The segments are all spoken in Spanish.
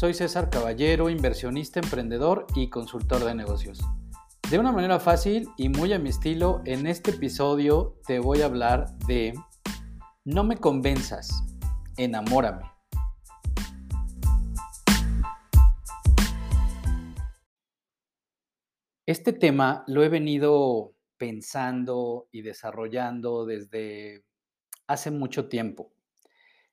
Soy César Caballero, inversionista, emprendedor y consultor de negocios. De una manera fácil y muy a mi estilo, en este episodio te voy a hablar de No me convenzas, enamórame. Este tema lo he venido pensando y desarrollando desde hace mucho tiempo.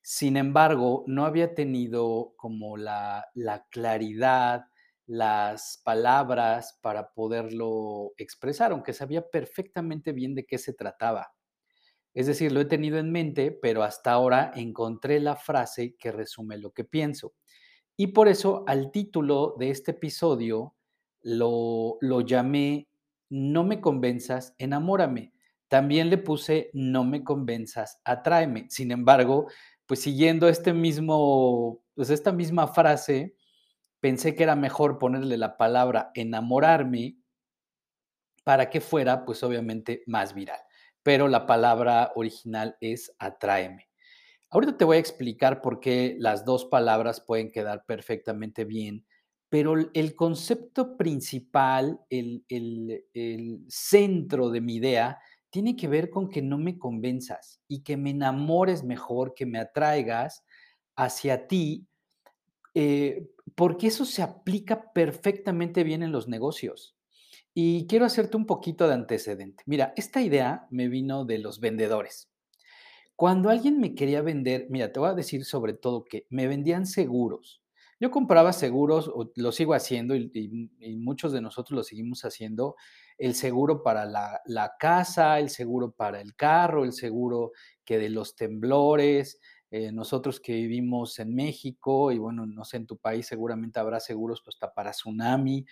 Sin embargo, no había tenido como la, claridad, las palabras para poderlo expresar, aunque sabía perfectamente bien de qué se trataba. Es decir, lo he tenido en mente, pero hasta ahora encontré la frase que resume lo que pienso. Y por eso al título de este episodio lo, lo llamé No me convenzas, enamórame. También le puse No me convenzas, atráeme. Sin embargo, pues siguiendo este mismo, pues esta misma frase, pensé que era mejor ponerle la palabra enamorarme para que fuera, pues obviamente, más viral. Pero la palabra original es atráeme. Ahorita te voy a explicar por qué las dos palabras pueden quedar perfectamente bien, pero el concepto principal, el, el centro de mi idea tiene que ver con que no me convenzas y que me enamores mejor, que me atraigas hacia ti, eh, porque eso se aplica perfectamente bien en los negocios. Y quiero hacerte un poquito de antecedente. Mira, esta idea me vino de los vendedores. Cuando alguien me quería vender, mira, te voy a decir sobre todo que me vendían seguros. Yo compraba seguros, lo sigo haciendo y, muchos de nosotros lo seguimos haciendo, el seguro para la, casa, el seguro para el carro, el seguro que de los temblores. Eh, nosotros que vivimos en México, y bueno, no sé, en tu país seguramente habrá seguros pues, hasta para tsunami,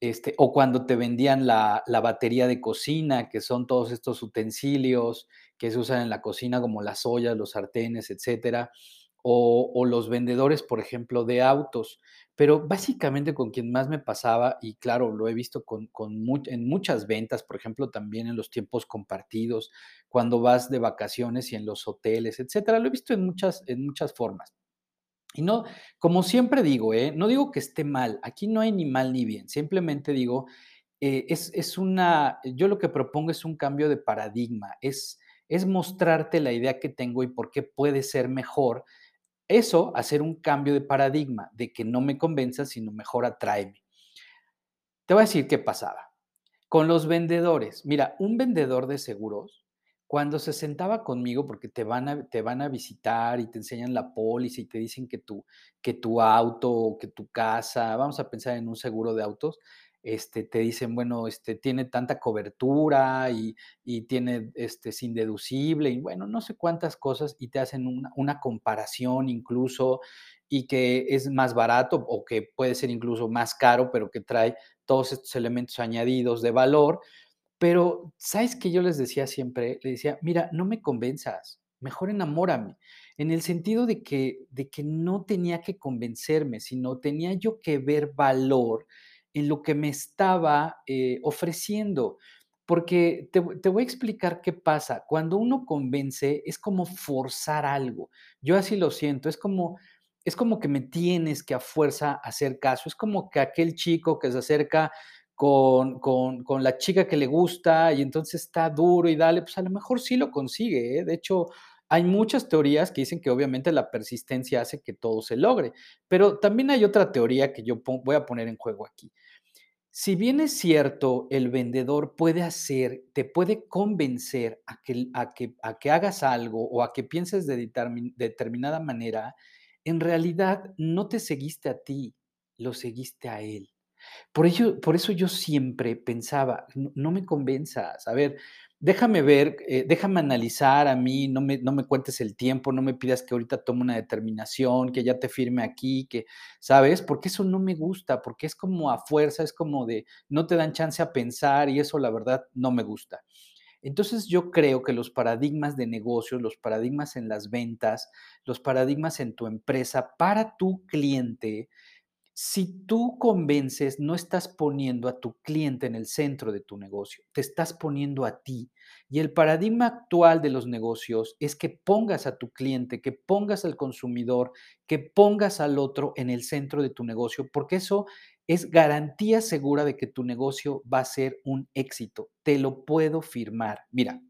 este, o cuando te vendían la, la, batería de cocina, que son todos estos utensilios que se usan en la cocina, como las ollas, los sartenes, etcétera, o, los vendedores, por ejemplo, de autos. Pero básicamente con quien más me pasaba, y claro, lo he visto con, en muchas ventas, por ejemplo, también en los tiempos compartidos, cuando vas de vacaciones y en los hoteles, etcétera, lo he visto en muchas, en muchas formas. Y no, como siempre digo, ¿eh? no digo que esté mal, aquí no hay ni mal ni bien, simplemente digo, eh, es, es, una, yo lo que propongo es un cambio de paradigma, es, es mostrarte la idea que tengo y por qué puede ser mejor eso, hacer un cambio de paradigma, de que no me convenza, sino mejor atráeme. Te voy a decir qué pasaba. Con los vendedores, mira, un vendedor de seguros, cuando se sentaba conmigo, porque te van a, te van a visitar y te enseñan la póliza y te dicen que tu, que tu auto, que tu casa, vamos a pensar en un seguro de autos, este, te dicen, bueno, este, tiene tanta cobertura y, tiene este, sin deducible y bueno, no sé cuántas cosas y te hacen una, comparación incluso y que es más barato o que puede ser incluso más caro, pero que trae todos estos elementos añadidos de valor. Pero, ¿sabes qué yo les decía siempre? Le decía, mira, no me convenzas, mejor enamórame, en el sentido de que, de que no tenía que convencerme, sino tenía yo que ver valor en lo que me estaba eh, ofreciendo. Porque te, voy a explicar qué pasa. Cuando uno convence es como forzar algo. Yo así lo siento. Es como, es como que me tienes que a fuerza hacer caso. Es como que aquel chico que se acerca con, con, la chica que le gusta y entonces está duro y dale, pues a lo mejor sí lo consigue. ¿eh? De hecho, hay muchas teorías que dicen que obviamente la persistencia hace que todo se logre, pero también hay otra teoría que yo voy a poner en juego aquí. Si bien es cierto, el vendedor puede hacer, te puede convencer a que, a que, a que hagas algo o a que pienses de determinada manera, en realidad no te seguiste a ti, lo seguiste a él. Por, ello, por eso yo siempre pensaba, no, no me convenzas, a ver, déjame ver, eh, déjame analizar a mí, no me, no me cuentes el tiempo, no me pidas que ahorita tome una determinación, que ya te firme aquí, que, ¿sabes? Porque eso no me gusta, porque es como a fuerza, es como de, no te dan chance a pensar y eso la verdad no me gusta. Entonces yo creo que los paradigmas de negocios, los paradigmas en las ventas, los paradigmas en tu empresa para tu cliente, Si tú convences, no estás poniendo a tu cliente en el centro de tu negocio, te estás poniendo a ti. Y el paradigma actual de los negocios es que pongas a tu cliente, que pongas al consumidor, que pongas al otro en el centro de tu negocio, porque eso es garantía segura de que tu negocio va a ser un éxito. Te lo puedo firmar. Mira,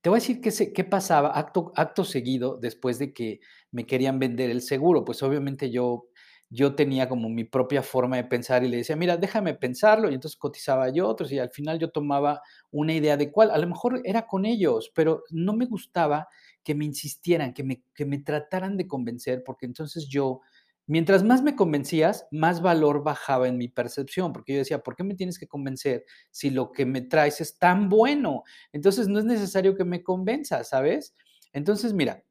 te voy a decir qué, pasaba acto seguido después de que me querían vender el seguro. Pues obviamente yo yo tenía como mi propia forma de pensar y le decía, mira, déjame pensarlo, y entonces cotizaba yo otros y al final yo tomaba una idea de cuál, a lo mejor era con ellos, pero no me gustaba que me insistieran, que me, que me trataran de convencer, porque entonces yo, mientras más me convencías, más valor bajaba en mi percepción, porque yo decía, ¿por qué me tienes que convencer si lo que me traes es tan bueno? Entonces no es necesario que me convenzas, ¿sabes? Entonces, mira,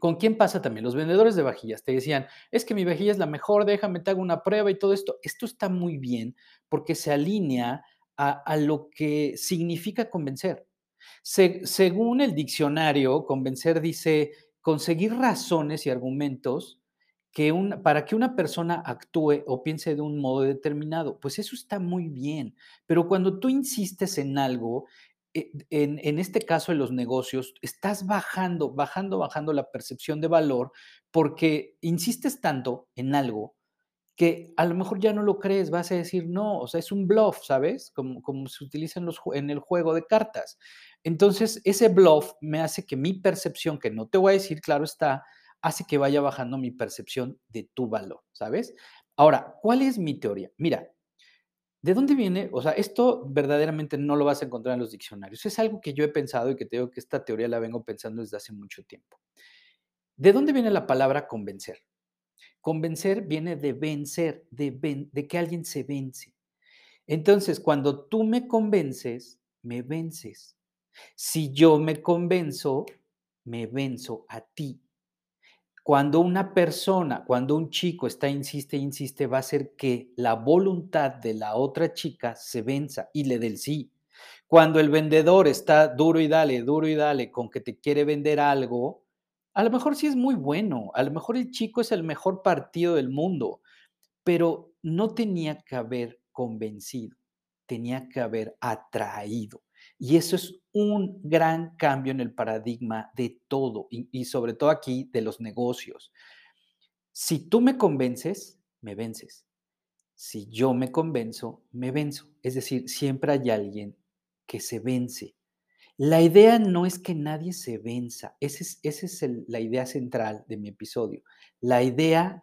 ¿Con quién pasa también? Los vendedores de vajillas te decían, es que mi vajilla es la mejor, déjame, te hago una prueba y todo esto. Esto está muy bien porque se alinea a, lo que significa convencer. según el diccionario, convencer dice conseguir razones y argumentos que para que una persona actúe o piense de un modo determinado. Pues eso está muy bien, pero cuando tú insistes en algo, e, en, este caso en los negocios, estás bajando, bajando, bajando la percepción de valor porque insistes tanto en algo que a lo mejor ya no lo crees, vas a decir no, o sea, es un bluff, ¿sabes? Como, como se utiliza en, los, en el juego de cartas. Entonces, ese bluff me hace que mi percepción, que no te voy a decir, claro está, hace que vaya bajando mi percepción de tu valor, ¿sabes? Ahora, ¿cuál es mi teoría? Mira, ¿De dónde viene? O sea, esto verdaderamente no lo vas a encontrar en los diccionarios. Es algo que yo he pensado y que te digo que esta teoría la vengo pensando desde hace mucho tiempo. ¿De dónde viene la palabra convencer? Convencer viene de vencer, de, de que alguien se vence. Entonces, cuando tú me convences, me vences. Si yo me convenzo, me venzo a ti. Cuando una persona, cuando un chico está, insiste, insiste, va a hacer que la voluntad de la otra chica se venza y le dé el sí. Cuando el vendedor está duro y dale, duro y dale con que te quiere vender algo, a lo mejor sí es muy bueno, a lo mejor el chico es el mejor partido del mundo, pero no tenía que haber convencido, tenía que haber atraído. Y eso es un gran cambio en el paradigma de todo y, sobre todo aquí de los negocios. Si tú me convences, me vences. Si yo me convenzo, me venzo. Es decir, siempre hay alguien que se vence. La idea no es que nadie se venza. Esa es, es la idea central de mi episodio. La idea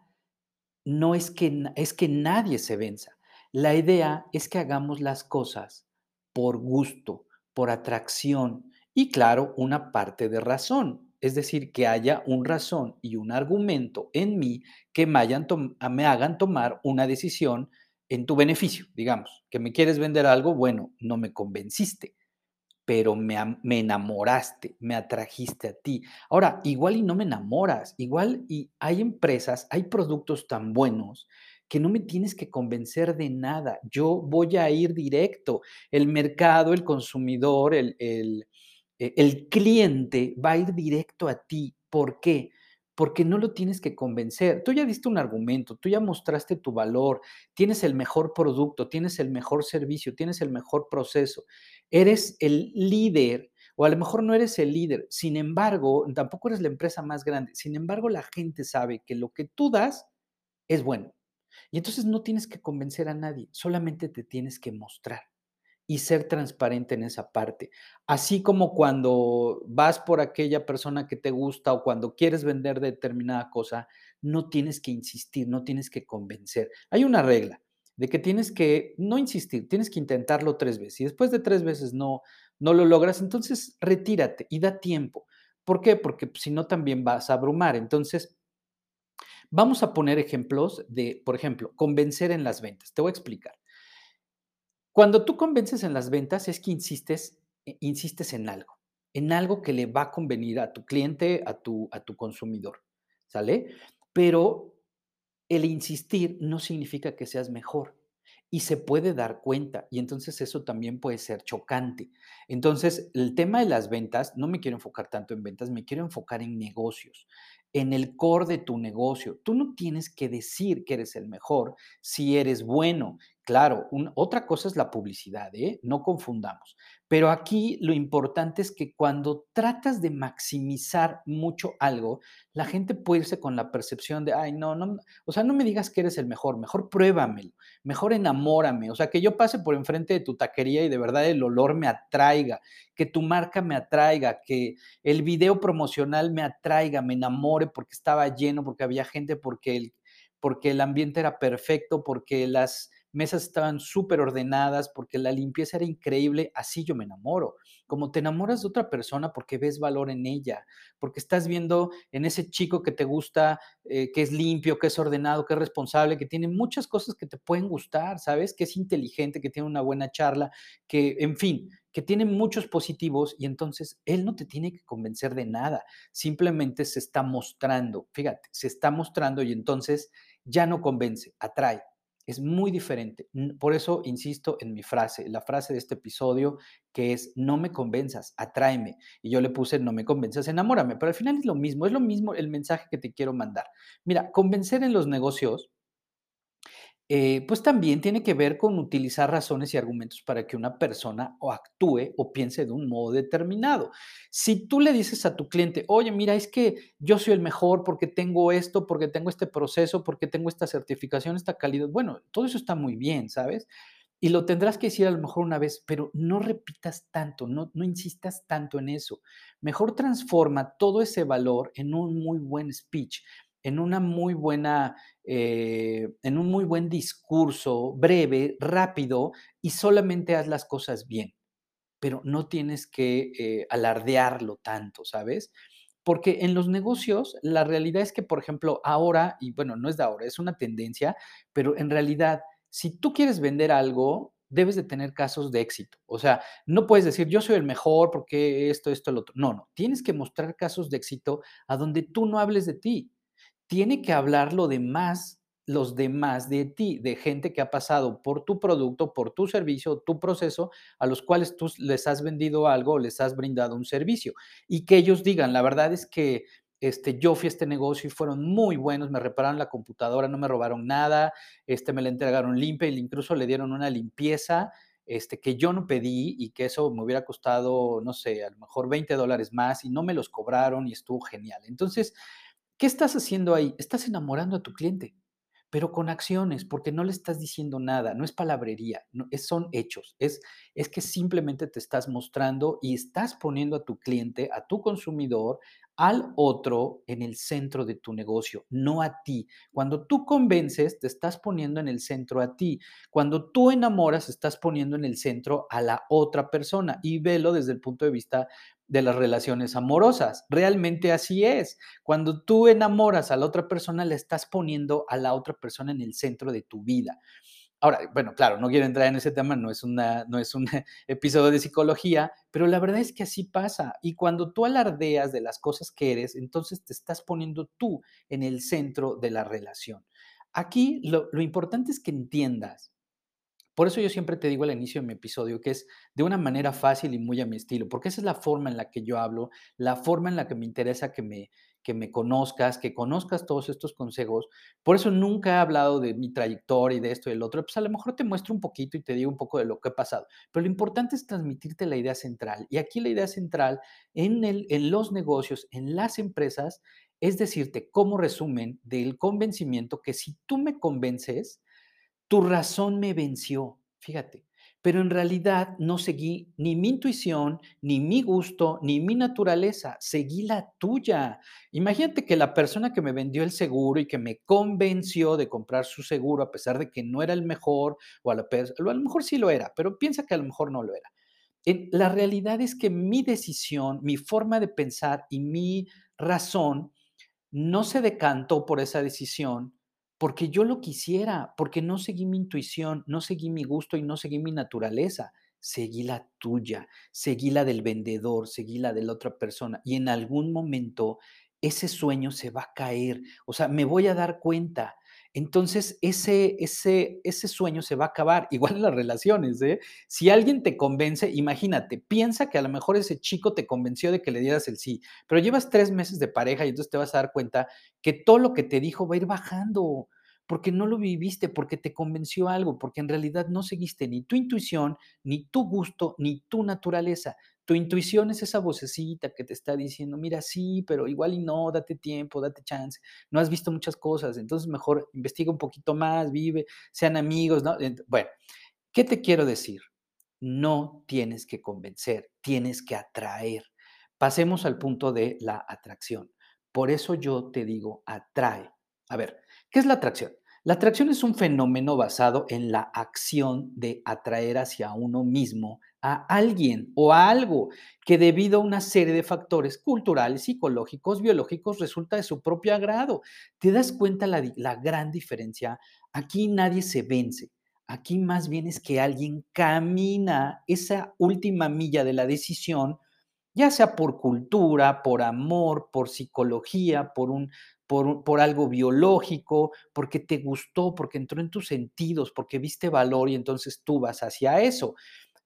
no es que, es que nadie se venza. La idea es que hagamos las cosas por gusto, por atracción y claro, una parte de razón, es decir, que haya un razón y un argumento en mí que me, me hagan tomar una decisión en tu beneficio, digamos, que me quieres vender algo, bueno, no me convenciste, pero me, me, enamoraste, me atrajiste a ti. Ahora, igual y no me enamoras, igual y hay empresas, hay productos tan buenos que no me tienes que convencer de nada. Yo voy a ir directo. El mercado, el consumidor, el, e, el cliente va a ir directo a ti. ¿Por qué? Porque no lo tienes que convencer. Tú ya diste un argumento, tú ya mostraste tu valor, tienes el mejor producto, tienes el mejor servicio, tienes el mejor proceso. Eres el líder o a lo mejor no eres el líder. Sin embargo, tampoco eres la empresa más grande. Sin embargo, la gente sabe que lo que tú das es bueno. Y entonces no tienes que convencer a nadie, solamente te tienes que mostrar y ser transparente en esa parte. Así como cuando vas por aquella persona que te gusta o cuando quieres vender determinada cosa, no tienes que insistir, no tienes que convencer. Hay una regla de que tienes que no insistir, tienes que intentarlo tres veces y después de tres veces no, no lo logras, entonces retírate y da tiempo. ¿Por qué? Porque si no también vas a abrumar. Entonces, Vamos a poner ejemplos de, por ejemplo, convencer en las ventas. Te voy a explicar. Cuando tú convences en las ventas es que insistes, eh, insistes en algo, en algo que le va a convenir a tu cliente, a tu, a tu consumidor, ¿sale? Pero el insistir no significa que seas mejor y se puede dar cuenta y entonces eso también puede ser chocante. Entonces, el tema de las ventas, no me quiero enfocar tanto en ventas, me quiero enfocar en negocios. En el core de tu negocio. Tú no tienes que decir que eres el mejor si eres bueno. Claro, otra cosa es la publicidad, ¿eh? no confundamos. Pero aquí lo importante es que cuando tratas de maximizar mucho algo, la gente puede irse con la percepción de, ay, no, no, o sea, no me digas que eres el mejor, mejor pruébamelo, mejor enamórame, o sea, que yo pase por enfrente de tu taquería y de verdad el olor me atraiga, que tu marca me atraiga, que el video promocional me atraiga, me enamore porque estaba lleno, porque había gente, porque el, porque el ambiente era perfecto, porque las mesas estaban súper ordenadas, porque la limpieza era increíble, así yo me enamoro. Como te enamoras de otra persona porque ves valor en ella, porque estás viendo en ese chico que te gusta, eh, que es limpio, que es ordenado, que es responsable, que tiene muchas cosas que te pueden gustar, ¿sabes? Que es inteligente, que tiene una buena charla, que, en fin, que tiene muchos positivos y entonces él no te tiene que convencer de nada, simplemente se está mostrando, fíjate, se está mostrando y entonces ya no convence, atrae. Es muy diferente. Por eso insisto en mi frase, la frase de este episodio, que es, no me convenzas, atráeme. Y yo le puse, no me convenzas, enamórame. Pero al final es lo mismo, es lo mismo el mensaje que te quiero mandar. Mira, convencer en los negocios eh, pues también tiene que ver con utilizar razones y argumentos para que una persona o actúe o piense de un modo determinado. Si tú le dices a tu cliente, oye, mira, es que yo soy el mejor porque tengo esto, porque tengo este proceso, porque tengo esta certificación, esta calidad, bueno, todo eso está muy bien, ¿sabes? Y lo tendrás que decir a lo mejor una vez, pero no repitas tanto, no, no insistas tanto en eso. Mejor transforma todo ese valor en un muy buen speech en una muy buena, eh, en un muy buen discurso, breve, rápido, y solamente haz las cosas bien. Pero no tienes que eh, alardearlo tanto, ¿sabes? Porque en los negocios, la realidad es que, por ejemplo, ahora, y bueno, no es de ahora, es una tendencia, pero en realidad, si tú quieres vender algo, debes de tener casos de éxito. O sea, no puedes decir, yo soy el mejor porque esto, esto, el otro. No, no, tienes que mostrar casos de éxito a donde tú no hables de ti tiene que hablar lo demás, los demás de ti, de gente que ha pasado por tu producto, por tu servicio, tu proceso, a los cuales tú les has vendido algo, les has brindado un servicio. Y que ellos digan, la verdad es que este, yo fui a este negocio y fueron muy buenos, me repararon la computadora, no me robaron nada, este, me la entregaron limpia y incluso le dieron una limpieza este, que yo no pedí y que eso me hubiera costado, no sé, a lo mejor 20 dólares más y no me los cobraron y estuvo genial. Entonces, ¿Qué estás haciendo ahí? Estás enamorando a tu cliente, pero con acciones, porque no le estás diciendo nada, no es palabrería, es, son hechos, es, es que simplemente te estás mostrando y estás poniendo a tu cliente, a tu consumidor, al otro en el centro de tu negocio, no a ti. Cuando tú convences, te estás poniendo en el centro a ti. Cuando tú enamoras, estás poniendo en el centro a la otra persona y velo desde el punto de vista de las relaciones amorosas. Realmente así es. Cuando tú enamoras a la otra persona, le estás poniendo a la otra persona en el centro de tu vida. Ahora, bueno, claro, no quiero entrar en ese tema, no es, una, no es un episodio de psicología, pero la verdad es que así pasa. Y cuando tú alardeas de las cosas que eres, entonces te estás poniendo tú en el centro de la relación. Aquí lo, lo importante es que entiendas por eso yo siempre te digo al inicio de mi episodio que es de una manera fácil y muy a mi estilo, porque esa es la forma en la que yo hablo, la forma en la que me interesa que me, que me conozcas, que conozcas todos estos consejos. Por eso nunca he hablado de mi trayectoria y de esto y del otro. Pues a lo mejor te muestro un poquito y te digo un poco de lo que ha pasado. Pero lo importante es transmitirte la idea central. Y aquí la idea central en, el, en los negocios, en las empresas, es decirte como resumen del convencimiento que si tú me convences, tu razón me venció, fíjate, pero en realidad no seguí ni mi intuición, ni mi gusto, ni mi naturaleza, seguí la tuya. Imagínate que la persona que me vendió el seguro y que me convenció de comprar su seguro, a pesar de que no era el mejor, o a, lo mejor sí lo era, pero piensa que a lo mejor no lo era. la realidad es que mi decisión, mi forma de pensar y mi razón no se decantó por esa decisión porque yo lo quisiera, porque no seguí mi intuición, no seguí mi gusto y no seguí mi naturaleza. Seguí la tuya, seguí la del vendedor, seguí la de la otra persona. Y en algún momento ese sueño se va a caer. O sea, me voy a dar cuenta. Entonces ese, ese, ese sueño se va a acabar. Igual en las relaciones, ¿eh? Si alguien te convence, imagínate, piensa que a lo mejor ese chico te convenció de que le dieras el sí, pero llevas tres meses de pareja y entonces te vas a dar cuenta que todo lo que te dijo va a ir bajando porque no lo viviste, porque te convenció algo, porque en realidad no seguiste ni tu intuición, ni tu gusto, ni tu naturaleza. Tu intuición es esa vocecita que te está diciendo, mira, sí, pero igual y no, date tiempo, date chance, no has visto muchas cosas, entonces mejor investiga un poquito más, vive, sean amigos, ¿no? Bueno, ¿qué te quiero decir? No tienes que convencer, tienes que atraer. Pasemos al punto de la atracción. Por eso yo te digo, atrae. A ver, ¿qué es la atracción? La atracción es un fenómeno basado en la acción de atraer hacia uno mismo a alguien o a algo que debido a una serie de factores culturales, psicológicos, biológicos, resulta de su propio agrado. ¿Te das cuenta la, la gran diferencia? Aquí nadie se vence. Aquí más bien es que alguien camina esa última milla de la decisión, ya sea por cultura, por amor, por psicología, por un por, por, algo biológico, porque te gustó, porque entró en tus sentidos, porque viste valor y entonces tú vas hacia eso.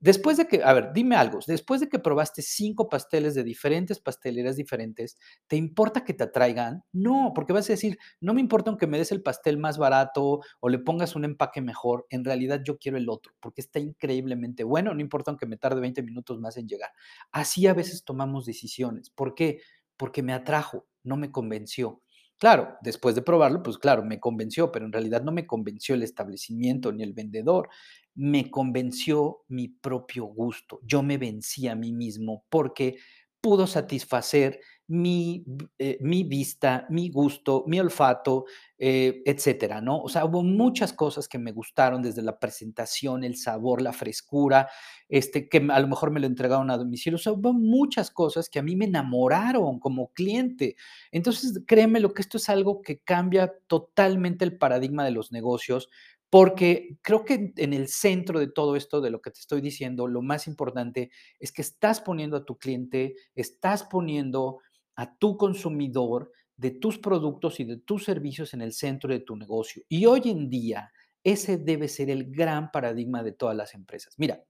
Después de que, a ver, dime algo, después de que probaste cinco pasteles de diferentes pasteleras diferentes, ¿te importa que te atraigan? No, porque vas a decir, no me importa aunque me des el pastel más barato o le pongas un empaque mejor, en realidad yo quiero el otro, porque está increíblemente bueno, no importa aunque me tarde 20 minutos más en llegar. Así a veces tomamos decisiones. ¿Por qué? Porque me atrajo, no me convenció. Claro, después de probarlo, pues claro, me convenció, pero en realidad no me convenció el establecimiento ni el vendedor, me convenció mi propio gusto. Yo me vencí a mí mismo porque pudo satisfacer mi, eh, mi vista, mi gusto, mi olfato, eh, etcétera, ¿no? O sea, hubo muchas cosas que me gustaron desde la presentación, el sabor, la frescura, este, que a lo mejor me lo entregaron a domicilio. O sea, hubo muchas cosas que a mí me enamoraron como cliente. Entonces, créeme lo que esto es algo que cambia totalmente el paradigma de los negocios, porque creo que en el centro de todo esto, de lo que te estoy diciendo, lo más importante es que estás poniendo a tu cliente, estás poniendo a tu consumidor de tus productos y de tus servicios en el centro de tu negocio. Y hoy en día, ese debe ser el gran paradigma de todas las empresas. Mira,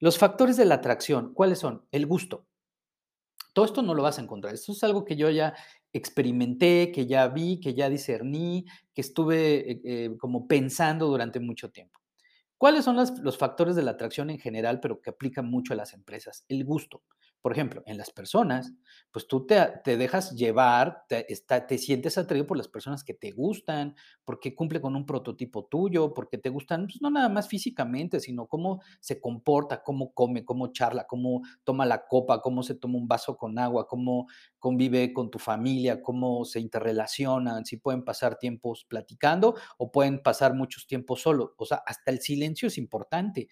los factores de la atracción, ¿cuáles son? El gusto. Todo esto no lo vas a encontrar. Esto es algo que yo ya experimenté, que ya vi, que ya discerní, que estuve eh, eh, como pensando durante mucho tiempo. ¿Cuáles son los factores de la atracción en general, pero que aplican mucho a las empresas? El gusto. Por ejemplo, en las personas, pues tú te, te dejas llevar, te, sientes atraído por las personas que te gustan, porque cumple con un prototipo tuyo, porque te gustan, pues no nada más físicamente, sino cómo se comporta, cómo come, cómo charla, cómo toma la copa, cómo se toma un vaso con agua, cómo convive con tu familia, cómo se interrelacionan, si pueden pasar tiempos platicando o pueden pasar muchos tiempos solos. O sea, hasta el silencio es importante.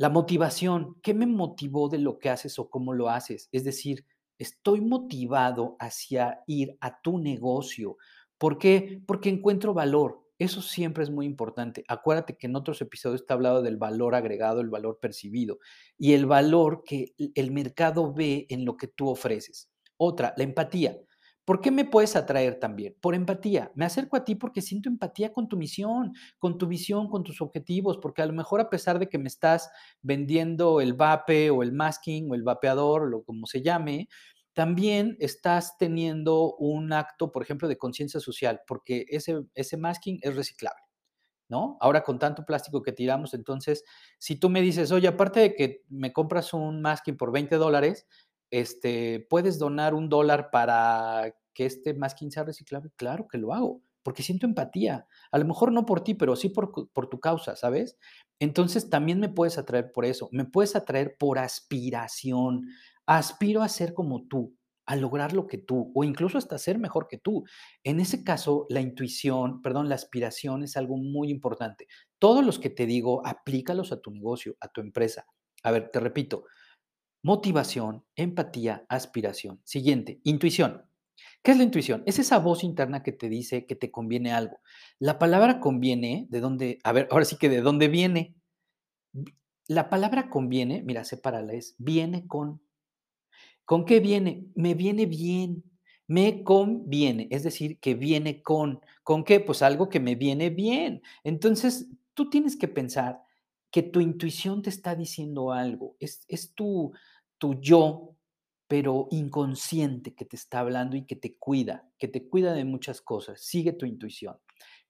La motivación, ¿qué me motivó de lo que haces o cómo lo haces? Es decir, estoy motivado hacia ir a tu negocio. ¿Por qué? Porque encuentro valor. Eso siempre es muy importante. Acuérdate que en otros episodios está hablado del valor agregado, el valor percibido y el valor que el mercado ve en lo que tú ofreces. Otra, la empatía. ¿Por qué me puedes atraer también? Por empatía. Me acerco a ti porque siento empatía con tu misión, con tu visión, con tus objetivos, porque a lo mejor a pesar de que me estás vendiendo el vape o el masking o el vapeador, o como se llame, también estás teniendo un acto, por ejemplo, de conciencia social, porque ese, ese masking es reciclable. ¿No? Ahora con tanto plástico que tiramos, entonces, si tú me dices, oye, aparte de que me compras un masking por 20 dólares, este, ¿puedes donar un dólar para que este masking sea reciclable? Claro que lo hago, porque siento empatía. A lo mejor no por ti, pero sí por, por tu causa, ¿sabes? Entonces también me puedes atraer por eso, me puedes atraer por aspiración. Aspiro a ser como tú, a lograr lo que tú, o incluso hasta ser mejor que tú. En ese caso, la intuición, perdón, la aspiración es algo muy importante. Todos los que te digo, aplícalos a tu negocio, a tu empresa. A ver, te repito, motivación, empatía, aspiración. Siguiente, intuición. ¿Qué es la intuición? Es esa voz interna que te dice que te conviene algo. La palabra conviene, ¿de dónde? A ver, ahora sí que de dónde viene. La palabra conviene, mira, sepárala, es viene con. ¿Con qué viene? Me viene bien, Me conviene, es decir, que viene con, ¿con qué? Pues algo que me viene bien. Entonces, tú tienes que pensar que tu intuición te está diciendo algo, es, es tu, tu yo, pero inconsciente que te está hablando y que te cuida, que te cuida de muchas cosas. Sigue tu intuición.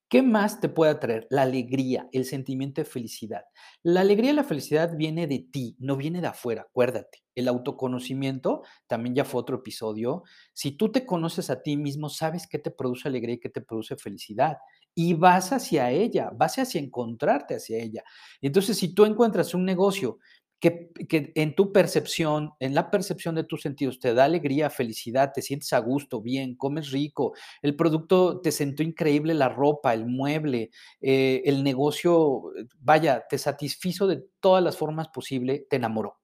¿Qué más te puede atraer? La alegría, el sentimiento de felicidad. La alegría y la felicidad viene de ti, no viene de afuera, acuérdate. El autoconocimiento, también ya fue otro episodio. Si tú te conoces a ti mismo, sabes qué te produce alegría y qué te produce felicidad. Y vas hacia ella, vas hacia encontrarte hacia ella. Entonces, si tú encuentras un negocio que, en tu percepción, en la percepción de tus sentidos, te da alegría, felicidad, te sientes a gusto, bien, comes rico, el producto te sentó increíble, la ropa, el mueble, eh, el negocio, vaya, te satisfizo de todas las formas posibles, te enamoró.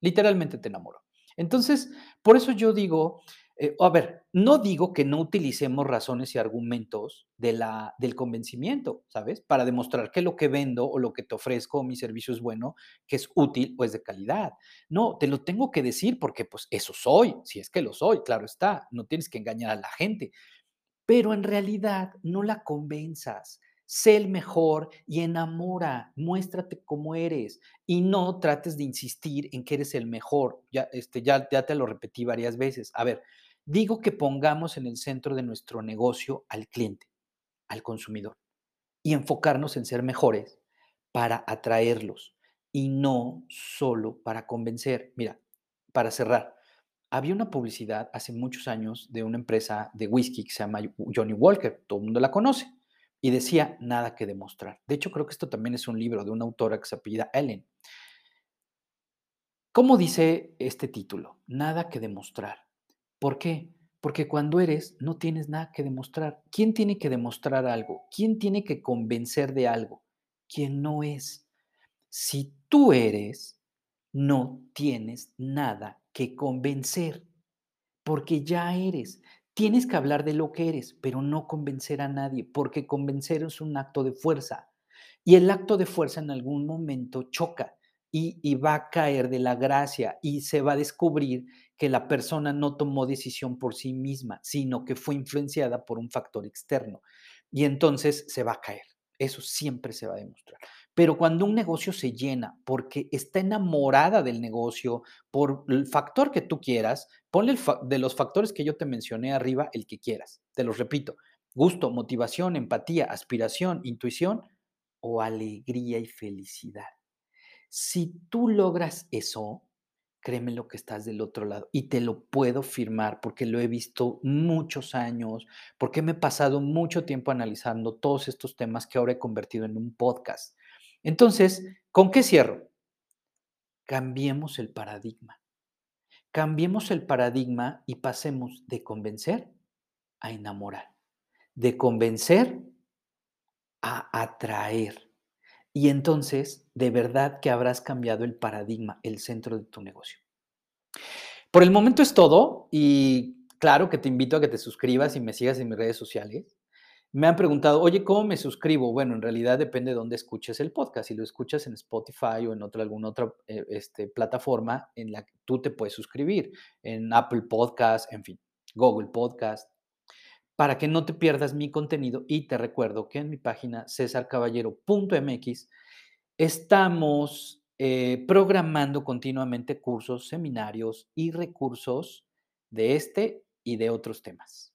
Literalmente te enamoró. Entonces, por eso yo digo, eh, a ver, no digo que no utilicemos razones y argumentos de la, del convencimiento, ¿sabes? Para demostrar que lo que vendo o lo que te ofrezco o mi servicio es bueno, que es útil o es de calidad. No, te lo tengo que decir porque pues eso soy, si es que lo soy, claro está, no tienes que engañar a la gente, pero en realidad no la convenzas. Sé el mejor y enamora, muéstrate como eres y no trates de insistir en que eres el mejor. Ya, este, ya, ya te lo repetí varias veces. A ver, Digo que pongamos en el centro de nuestro negocio al cliente, al consumidor, y enfocarnos en ser mejores para atraerlos y no solo para convencer. Mira, para cerrar, había una publicidad hace muchos años de una empresa de whisky que se llama Johnny Walker, todo el mundo la conoce, y decía nada que demostrar. De hecho, creo que esto también es un libro de una autora que se apellida Ellen. ¿Cómo dice este título? Nada que demostrar. ¿Por qué? Porque cuando eres, no tienes nada que demostrar. ¿Quién tiene que demostrar algo? ¿Quién tiene que convencer de algo? ¿Quién no es? Si tú eres, no tienes nada que convencer, porque ya eres. Tienes que hablar de lo que eres, pero no convencer a nadie, porque convencer es un acto de fuerza. Y el acto de fuerza en algún momento choca y, va a caer de la gracia y se va a descubrir que la persona no tomó decisión por sí misma, sino que fue influenciada por un factor externo. Y entonces se va a caer. Eso siempre se va a demostrar. Pero cuando un negocio se llena porque está enamorada del negocio, por el factor que tú quieras, ponle de los factores que yo te mencioné arriba, el que quieras. Te los repito. Gusto, motivación, empatía, aspiración, intuición o alegría y felicidad. Si tú logras eso, créeme lo que estás del otro lado. Y te lo puedo firmar porque lo he visto muchos años, porque me he pasado mucho tiempo analizando todos estos temas que ahora he convertido en un podcast. Entonces, ¿con qué cierro? Cambiemos el paradigma. Cambiemos el paradigma y pasemos de convencer a enamorar, de convencer a atraer y entonces, de verdad que habrás cambiado el paradigma, el centro de tu negocio. Por el momento es todo y claro que te invito a que te suscribas y me sigas en mis redes sociales. Me han preguntado, oye, ¿cómo me suscribo? Bueno, en realidad depende de dónde escuches el podcast. Si lo escuchas en Spotify o en otra, alguna otra eh, este, plataforma en la que tú te puedes suscribir, en Apple Podcast, en fin, Google Podcast, para que no te pierdas mi contenido y te recuerdo que en mi página cesarcaballero.mx estamos eh, programando continuamente cursos, seminarios y recursos de este y de otros temas.